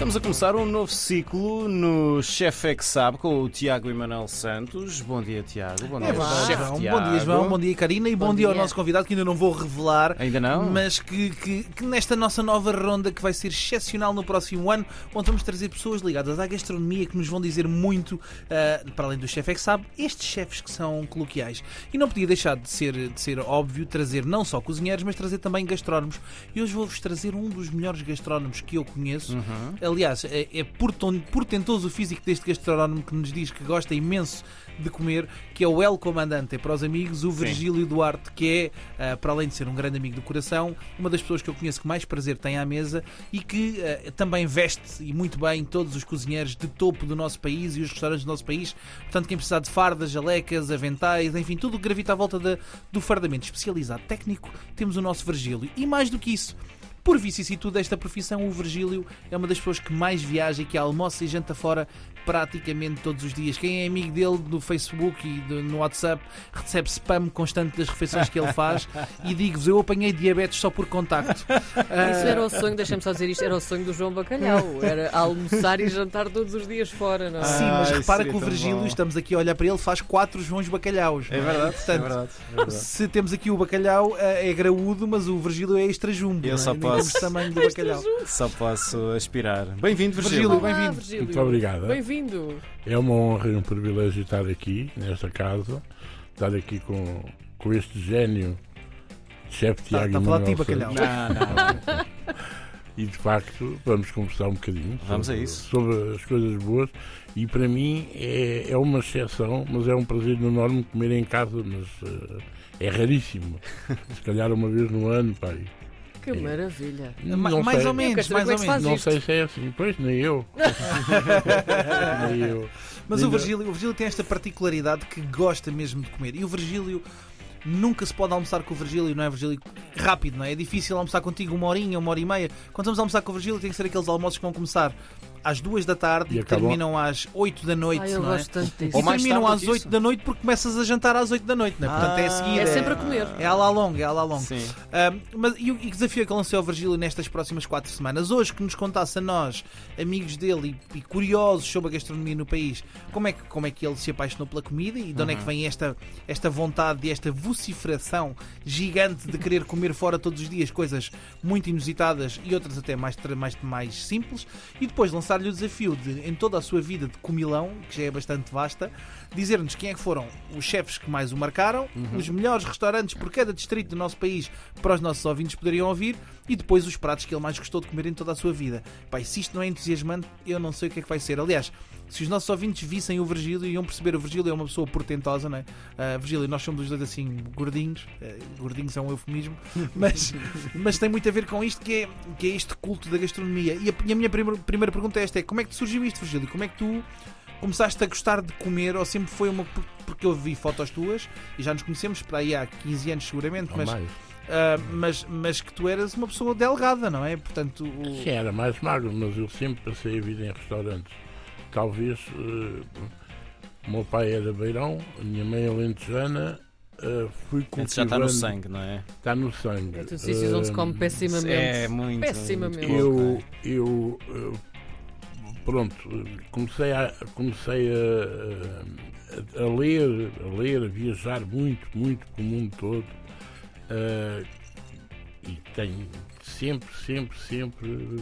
Estamos a começar um novo ciclo no Chef é que Sabe com o Tiago Emanuel Santos. Bom dia, Tiago. Bom dia, É Chefe João. Tiago. Bom dia, João. Bom dia, Karina. E bom, Bom dia ao dia. nosso convidado, que ainda não vou revelar. Ainda não? Mas que, que- que nesta nossa nova ronda, que vai ser excepcional no próximo ano, onde vamos trazer pessoas ligadas à gastronomia que nos vão dizer muito, ah, para além do chefe é que sabe, estes chefes que são coloquiais. E não podia deixar de ser, de ser óbvio trazer não só cozinheiros, mas trazer também gastrónomos. E hoje vou-vos trazer um dos melhores gastrónomos que eu conheço. Uhum. Aliás, é, é portentoso o físico deste gastrónomo que nos diz que gosta imenso de comer, que é o El Comandante para os amigos, o Virgílio Duarte, que é, ah, para além de ser um grande amigo do coração, uma das pessoas que eu conheço que mais prazer tem à mesa e que ah, também veste e muito bem todos os cozinheiros de topo do nosso país e os restaurantes do nosso país. Portanto, quem precisar de fardas, jalecas, aventais, enfim, tudo que gravita à volta da- do fardamento especializado técnico, temos o nosso Virgílio. E mais do que isso, por vicissitude desta profissão, o Virgílio é uma das pessoas que mais viaja e que almoça e janta fora praticamente todos os dias. Quem é amigo dele no Facebook e do- no WhatsApp recebe spam constante das refeições que ele faz e digo-vos, eu apanhei diabetes só por contacto. Ah, Isso era o sonho, deixa-me só dizer isto, era o sonho do João Bacalhau. Era almoçar e jantar todos os dias fora, não é? Sim, mas Ah, repara que o Virgílio, bom. estamos aqui a olhar para ele, faz quatro Joões Bacalhaus. É não verdade, Portanto, é verdade. é verdade. Se temos aqui o bacalhau, é graúdo, mas o Virgílio é extra jumbo. Eu é? só posso- temos tamanho do bacalhau. Só posso aspirar. Bem-vindo, Virgílio, bem-vindo. Muito obrigado. Bem-vindo. É uma honra e um privilégio estar aqui, nesta casa, estar aqui com, com este gênio, chefe Tiago tá a falar de ti, Emanuel bacalhau. Não, não. E de facto, vamos conversar um bocadinho Vamos sobre, a isso. sobre as coisas boas. E para mim é, é uma exceção, mas é um prazer enorme comer em casa, mas eh, é raríssimo. Se calhar uma vez no ano, pai. Que maravilha. Ma- Não mais sei. ou menos, mais é ou menos. Não sei se é assim, pois nem eu. nem eu. Mas o Ainda- Virgílio, o Virgílio tem esta particularidade que gosta mesmo de comer. E o Virgílio nunca se pode almoçar com o Virgílio, não é Virgílio? Rápido, não é? É difícil almoçar contigo uma horinha, uma hora e meia. Quando vamos almoçar com o Virgílio, tem que ser aqueles almoços que vão começar às duas da tarde E e, acabam- terminam às oito da noite, Ai, eu não é? gosto tanto disso. E Ou mais terminam às do que oito isso. da noite porque começas a jantar às oito da noite, não é? Portanto, é a Ah, seguir. É sempre a comer. É à la longa, é à la longa. Sim. Ah, mas, e, o, e que desafio é que lançou ao Virgílio nestas próximas quatro semanas? Hoje que nos contasse a nós, amigos dele e, e curiosos sobre a gastronomia no país, como é, que, como é que ele se apaixonou pela comida e de onde é Uhum. que vem esta, esta vontade e esta vociferação gigante de querer comer fora todos os dias coisas muito inusitadas e outras até mais, mais, mais simples e depois lançar-lhe o desafio de, em toda a sua vida de comilão, que já é bastante vasta, dizer-nos quem é que foram os chefes que mais o marcaram, os melhores restaurantes por cada distrito do nosso país para os nossos ouvintes poderiam ouvir e depois os pratos que ele mais gostou de comer em toda a sua vida. Pai, se isto não é entusiasmante, eu não sei o que é que vai ser. Aliás, se os nossos ouvintes vissem o Virgílio, iam perceber o Virgílio é uma pessoa portentosa, não é? Ah, Virgílio, nós somos os dois assim gordinhos, eh, gordinhos é um eufemismo, mas, mas tem muito a ver com isto que é, que é este culto da gastronomia. E a, e a minha primeira, primeira pergunta é esta: é como é que te surgiu isto, Virgílio? Como é que tu começaste a gostar de comer ou sempre foi uma. Porque eu vi fotos tuas e já nos conhecemos para aí há 15 anos seguramente, mas, mais. ah, mas, mas que tu eras uma pessoa delgada, não é? Portanto, o- Sim, era mais magro, mas eu sempre passei a vida em restaurantes. Talvez eh, o meu pai era beirão, a minha mãe é lentejana, eh, fui Isso já está no cultivando- sangue, não é? Está no sangue. É dos sítios onde se come Eh, pessimamente. É muito. Pessimamente. muito Eu, é. eu pronto, comecei a, comecei a, a- a ler, a ler, a viajar muito, muito pelo mundo todo. eh, e tenho sempre, sempre, sempre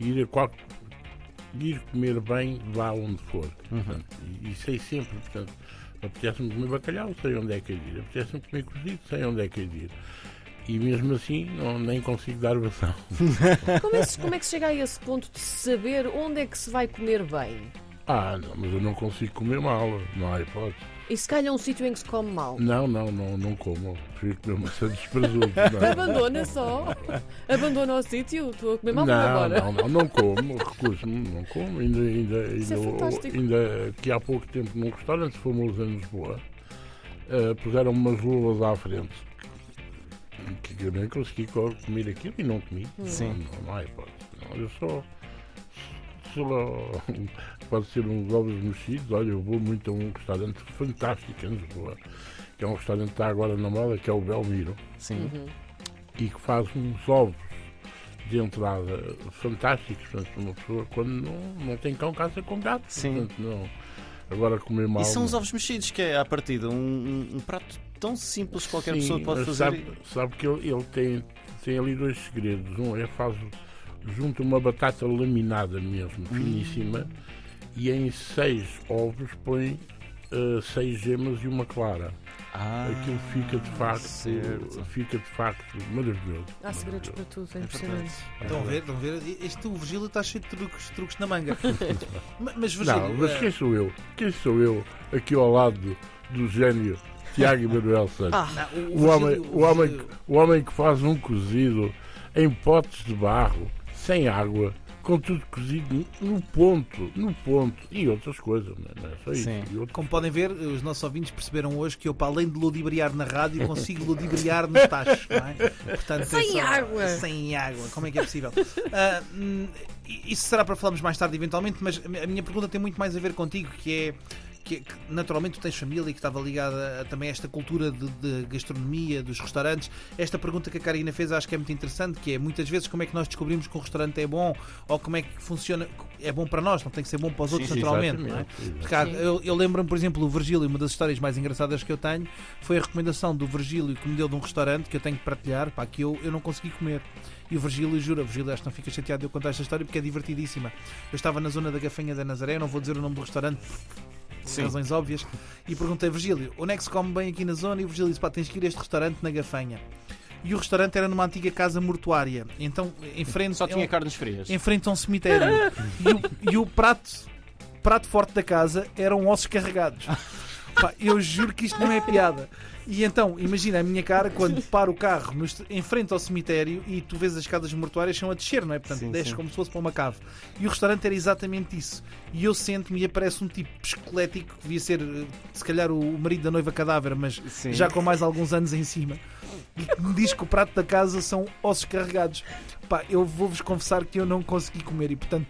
ir a qual, ir comer bem, vá onde for. Uhum. Portanto, e, e sei sempre, portanto, apetece-me comer bacalhau, sei onde é que é ir. Apetece-me comer cozido, sei onde é que é ir. E mesmo assim, não, nem consigo dar versão. Como é, como é que se chega a esse ponto de saber onde é que se vai comer bem? Ah, não, mas eu não consigo comer mal, não há hipótese. E se calhar é um sítio em que se come mal? Não, não, não, não como. Prefiro comer maçã de presunto. Não, Abandona só. Abandona o sítio. Estou a comer mal, não, embora. não, não, não como, recuso-me, não como. Ainda, ainda, Isso é ainda, fantástico. ainda que há pouco tempo num restaurante famoso em Lisboa, eh, puseram umas luvas à frente. Que eu nem consegui co- comer aquilo e não comi. Sim. Não, não, não há hipótese. Não, eu sou. sou pode ser uns ovos mexidos. Olha, eu vou muito a um restaurante fantástico em Lisboa, que é um restaurante que está agora na moda, que é o Belmiro, Sim. Uhum. e que faz uns ovos de entrada fantásticos. Portanto, uma pessoa, quando não, não tem cão, caça com gato. Sim. Portanto, não. Agora comer mal. E são os ovos mexidos, que é à partida um, um- um prato tão simples que qualquer Sim, pessoa pode fazer. Sabe, sabe que ele, ele tem, tem ali dois segredos. Um é faz junta uma batata laminada mesmo, Hum. finíssima, e em seis ovos põe eh, seis gemas e uma clara. Ah, Aquilo fica de facto, certo. fica de facto maravilhoso. Há segredos para tudo, é impressionante. Estão a ver, estão a ver? Este o Virgílio está cheio de truques, truques na manga. Ma- mas Virgílio. Não, mas quem sou eu? Quem sou eu aqui ao lado do, do gênio Tiago Emanuel Santos? Ah, não, O homem, Virgílio- o, homem, o homem que faz um cozido em potes de barro, sem água, com tudo cozido no ponto, no ponto, e outras coisas, não é, não é só isso. Sim. Outras- Como podem ver, os nossos ouvintes perceberam hoje que eu, para além de ludibriar na rádio, consigo ludibriar nos tachos. Não é? Portanto, Sem é só- água. Sem água. Como é que é possível? Hum, isso será para falarmos mais tarde, eventualmente, mas a minha pergunta tem muito mais a ver contigo, que é. Que, naturalmente tu tens família e que estava ligada a, também a esta cultura de, de gastronomia, dos restaurantes. Esta pergunta que a Karina fez acho que é muito interessante, que é muitas vezes como é que nós descobrimos que um restaurante é bom ou como é que funciona, é bom para nós, não tem que ser bom para os outros sim, naturalmente. Não é? Porque há- Sim. eu, eu lembro-me, por exemplo, o Virgílio, uma das histórias mais engraçadas que eu tenho foi a recomendação do Virgílio que me deu de um restaurante que eu tenho que partilhar, pá, que eu, eu não consegui comer. E o Virgílio, jura, Virgílio, acho que não fica chateado de eu contar esta história porque é divertidíssima. Eu estava na zona da Gafanha da Nazaré, não vou dizer o nome do restaurante por Sim. razões óbvias, e perguntei, Virgílio, onde é que se come bem aqui na zona? E o Virgílio disse, pá, tens que ir a este restaurante na Gafanha. E o restaurante era numa antiga casa mortuária, então em frente... Só é tinha um- carnes frias. em frente a um cemitério. e, o, e o prato, prato forte da casa eram ossos carregados. Pá, eu juro que isto não é piada. E então, imagina a minha cara quando paro o carro em frente ao cemitério e tu vês as escadas mortuárias são a descer, não é? Portanto, Sim, desces sim. como se fosse para uma cave. E o restaurante era exatamente isso. E eu sento-me e aparece um tipo esquelético, que devia ser eh, se calhar o marido da noiva cadáver, mas Sim. já com mais alguns anos em cima. E que me diz que o prato da casa são ossos carregados. Pá, eu vou-vos confessar que eu não consegui comer e, portanto,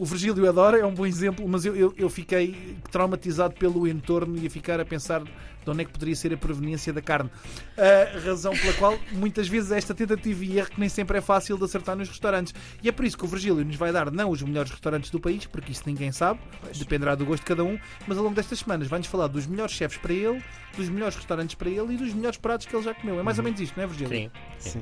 o Virgílio adora, é um bom exemplo, mas eu, eu, eu fiquei traumatizado pelo entorno e a ficar a pensar de onde é que poderia ser a proveniência da carne. A razão pela qual muitas vezes esta tentativa e erro que nem sempre é fácil de acertar nos restaurantes. E é por isso que o Virgílio nos vai dar não os melhores restaurantes do país, porque isso ninguém sabe, dependerá do gosto de cada um, mas ao longo destas semanas vai-nos falar dos melhores chefes para ele, dos melhores restaurantes para ele e dos melhores pratos que ele já comeu. É mais ou menos isto, não é, Virgílio? Sim. Sim.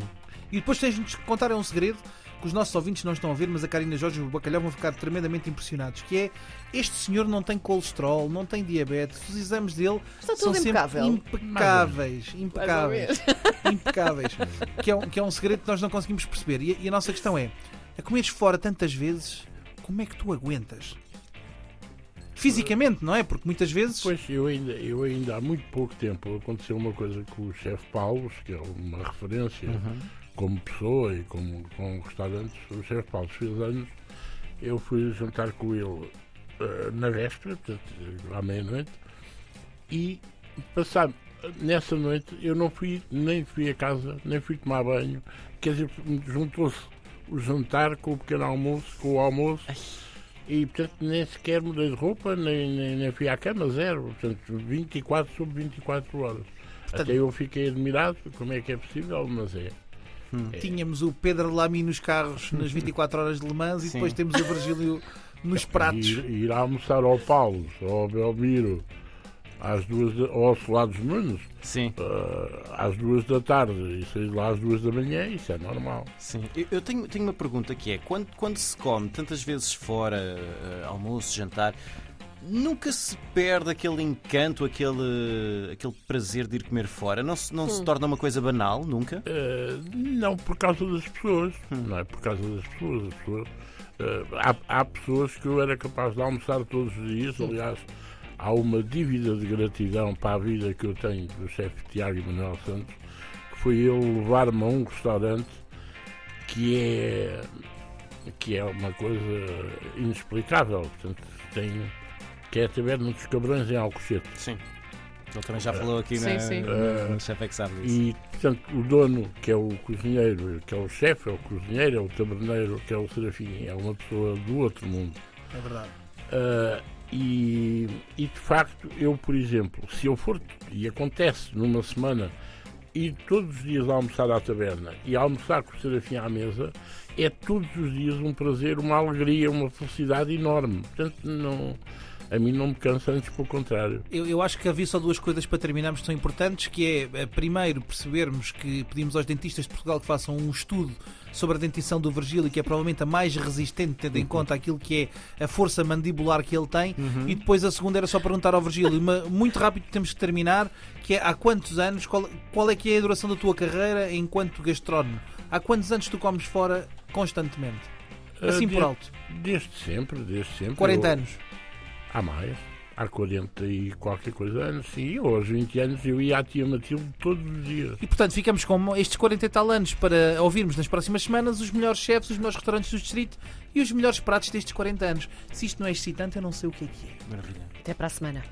E depois tens-nos que contar é um segredo que os nossos ouvintes não estão a ver, mas a Karina Jorge e o Bacalhau vão ficar tremendamente impressionados, que é este senhor não tem colesterol, não tem diabetes, os exames dele Está são sempre impecável. impecáveis, impecáveis, impecáveis, que é, um, que é um segredo que nós não conseguimos perceber. E, a- e a nossa questão é, a comeres fora tantas vezes, como é que tu aguentas? Fisicamente, não é? Porque muitas vezes... Pois, eu ainda, eu ainda há muito pouco tempo aconteceu uma coisa com o chefe Paulo, que é uma referência Uhum. Como pessoa e como com restaurantes. O chefe Paulo fez anos, eu fui jantar com ele eh, na véspera, portanto, à meia-noite, e passado nessa noite eu não fui, nem fui a casa, nem fui tomar banho, quer dizer, juntou-se o jantar com o pequeno almoço, com o almoço. E, portanto, nem sequer mudei de roupa, nem, nem, nem fui à cama, zero. Portanto, 24 sobre 24 horas. Até eu fiquei admirado, como é que é possível, mas é. Tínhamos o Pedro Lamy nos carros nas 24 horas de Le Mans e Sim. depois temos o Virgílio nos pratos. Ir, ir almoçar ao Paulo, ou ao Belmiro, às duas, da, ou ao Solados Nunes, Sim, ah, às duas da tarde, e sair lá às duas da manhã, isso é normal. sim. Eu, eu tenho, tenho uma pergunta que é: quando, quando se come tantas vezes fora, eh, almoço, jantar, nunca se perde aquele encanto, aquele, aquele prazer de ir comer fora? Não se, não se torna uma coisa banal, nunca? Ah, não por causa das pessoas, não é por causa das pessoas. As pessoas ah, há, há pessoas que eu era capaz de almoçar todos os dias, aliás, há uma dívida de gratidão para a vida que eu tenho do chefe Tiago Manuel Santos, que foi ele levar-me a um restaurante que é que é uma coisa inexplicável. Portanto, tem, que é a Taberna dos Cabrões em Alcochete. Sim. Ele também já falou aqui Sim, na, sim. no, no Chef é que sabe disso. E, portanto, o dono, que é o cozinheiro, que é o chefe, é o cozinheiro, é o taberneiro, que é o Serafim, é uma pessoa do outro mundo. É verdade. Ah, e, e de facto, eu, por exemplo, se eu for, e acontece numa semana, ir todos os dias almoçar à taberna e almoçar com o Serafim à mesa, é todos os dias um prazer, uma alegria, uma felicidade enorme. Portanto, não, a mim não me cansa, antes pelo contrário. Eu, eu acho que havia só duas coisas para terminarmos que são importantes, que é, eh, primeiro, percebermos que pedimos aos dentistas de Portugal que façam um estudo sobre a dentição do Virgílio, que é provavelmente a mais resistente, tendo em conta aquilo que é a força mandibular que ele tem. E depois a segunda era só perguntar ao Virgílio, muito rápido temos que terminar, que é há quantos anos, qual, qual é que é a duração da tua carreira enquanto gastrónomo? Há quantos anos tu comes fora constantemente? Assim Ah, por alto. Desde sempre, desde sempre. 40 Eu- anos. Há mais. Há 40 e qualquer coisa anos, sim. Eu, aos 20 anos eu ia à tia Matilde todos os dias. E portanto ficamos com estes 40 e tal anos para ouvirmos nas próximas semanas os melhores chefes, os melhores restaurantes do distrito e os melhores pratos destes 40 anos. Se isto não é excitante, eu não sei o que é que é. Maravilha. Até para a semana.